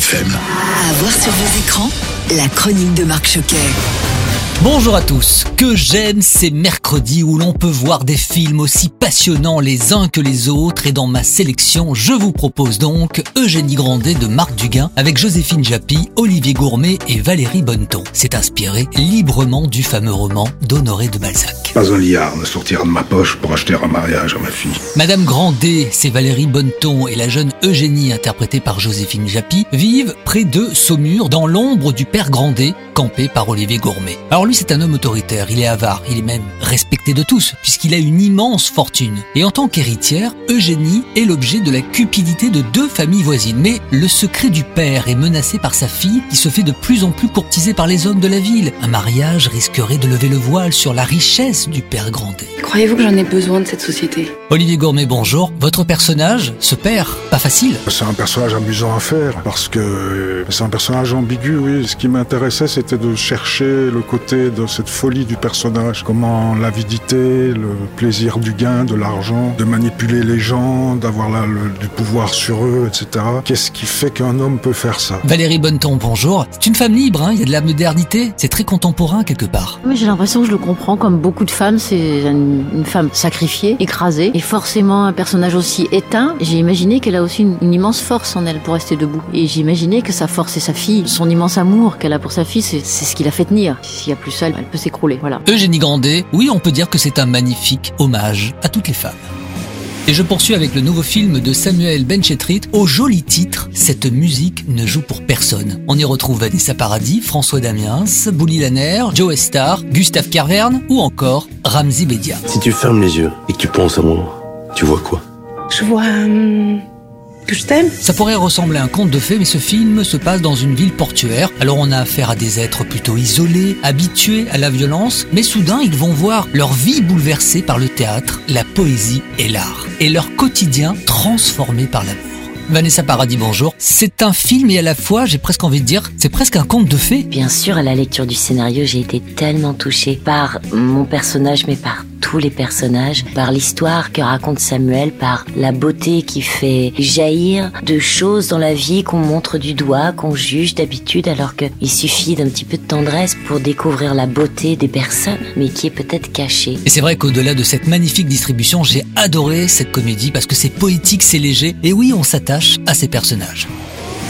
FM. À voir sur vos écrans, la chronique de Marc Choquet. Bonjour à tous. Que j'aime ces mercredis où l'on peut voir des films aussi passionnants les uns que les autres et dans ma sélection, je vous propose donc Eugénie Grandet de Marc Duguin avec Joséphine Japy, Olivier Gourmet et Valérie Bonneton. C'est inspiré librement du fameux roman d'Honoré de Balzac. Pas un liard ne sortira de ma poche pour acheter un mariage à ma fille. Madame Grandet, c'est Valérie Bonneton et la jeune Eugénie interprétée par Joséphine Japy vivent près de Saumur dans l'ombre du père Grandet campé par Olivier Gourmet. Alors lui c'est un homme autoritaire, il est avare, il est même respecté de tous puisqu'il a une immense fortune. Et en tant qu'héritière, Eugénie est l'objet de la cupidité de deux familles voisines. Mais le secret du père est menacé par sa fille qui se fait de plus en plus courtisée par les hommes de la ville. Un mariage risquerait de lever le voile sur la richesse du père Grandet. Croyez-vous que j'en ai besoin de cette société? Olivier Gourmet, bonjour. Votre personnage, ce père, pas facile. C'est un personnage amusant à faire parce que c'est un personnage ambigu, oui. Ce qui m'intéressait, c'était de chercher le côté de cette folie du personnage. Comment l'avidité, le plaisir du gain, de l'argent, de manipuler les gens, d'avoir du pouvoir sur eux, etc. Qu'est-ce qui fait qu'un homme peut faire ça? Valérie Bonneton, bonjour. C'est une femme libre, hein, il y a de la modernité, c'est très contemporain quelque part. Mais j'ai l'impression que je le comprends comme beaucoup de femmes, c'est une, une femme sacrifiée, écrasée, et forcément un personnage aussi éteint. J'ai imaginé qu'elle a aussi une, une immense force en elle pour rester debout. Et j'imaginais que sa force c'est sa fille, son immense amour qu'elle a pour sa fille, c'est c'est ce qui la fait tenir. S'il y a plus elle peut s'écrouler. Voilà. Eugénie Grandet, oui, on peut dire que c'est un magnifique hommage à toutes les femmes. Et je poursuis avec le nouveau film de Samuel Benchetrit au joli titre Cette musique ne joue pour personne. On y retrouve Vanessa Paradis, François Damiens, Bouli Lanner, Joe Star, Gustave Carverne ou encore Ramzi Bedia. Si tu fermes les yeux et que tu penses à moi, tu vois quoi? Je vois hum, que je t'aime. Ça pourrait ressembler à un conte de fées, mais ce film se passe dans une ville portuaire. Alors on a affaire à des êtres plutôt isolés, habitués à la violence, mais soudain ils vont voir leur vie bouleversée par le théâtre, la poésie et l'art, et leur quotidien transformé par l'amour. Vanessa Paradis, bonjour. C'est un film et à la fois, j'ai presque envie de dire, c'est presque un conte de fées. Bien sûr, à la lecture du scénario, j'ai été tellement touchée par mon personnage, mais par tous les personnages, par l'histoire que raconte Samuel, par la beauté qui fait jaillir de choses dans la vie qu'on montre du doigt, qu'on juge d'habitude, alors qu'il suffit d'un petit peu de tendresse pour découvrir la beauté des personnes, mais qui est peut-être cachée. Et c'est vrai qu'au-delà de cette magnifique distribution, j'ai adoré cette comédie parce que c'est poétique, c'est léger, et oui, on s'attache à ces personnages.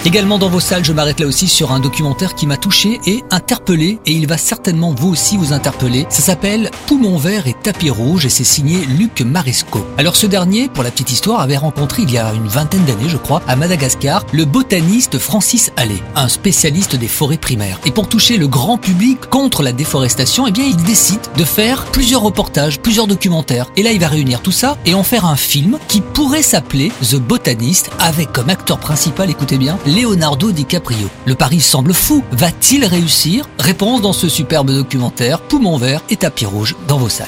Également dans vos salles, je m'arrête là aussi sur un documentaire qui m'a touché et interpellé, et il va certainement vous aussi vous interpeller. Ça s'appelle Poumon vert et tapis rouge, et c'est signé Luc Maresco. Alors ce dernier, pour la petite histoire, avait rencontré il y a une vingtaine d'années, je crois, à Madagascar, le botaniste Francis Allais, un spécialiste des forêts primaires. Et pour toucher le grand public contre la déforestation, eh bien il décide de faire plusieurs reportages, plusieurs documentaires. Et là, il va réunir tout ça et en faire un film qui pourrait s'appeler The Botanist, avec comme acteur principal, écoutez bien, Leonardo DiCaprio. Le pari semble fou. Va-t-il réussir? Réponse dans ce superbe documentaire, Poumon vert et tapis rouge dans vos salles.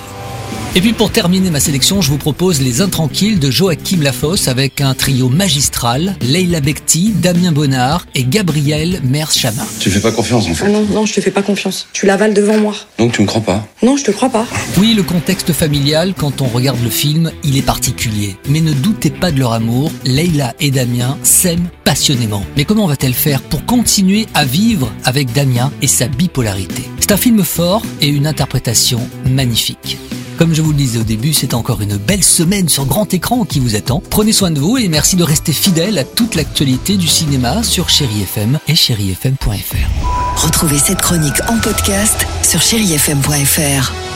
Et puis pour terminer ma sélection, je vous propose Les Intranquilles de Joachim Lafosse avec un trio magistral, Leila Bekti, Damien Bonnard et Gabriel Mers-Chamin. Tu fais pas confiance en Ah non, non, je te fais pas confiance. Tu l'avales devant moi. Donc tu me crois pas Non, je te crois pas. Oui, le contexte familial, quand on regarde le film, il est particulier. Mais ne doutez pas de leur amour, Leila et Damien s'aiment passionnément. Mais comment va-t-elle faire pour continuer à vivre avec Damien et sa bipolarité? C'est un film fort et une interprétation magnifique. Comme je vous le disais au début, c'est encore une belle semaine sur grand écran qui vous attend. Prenez soin de vous et merci de rester fidèle à toute l'actualité du cinéma sur Chéri FM et chérifm.fr. Retrouvez cette chronique en podcast sur chérifm.fr.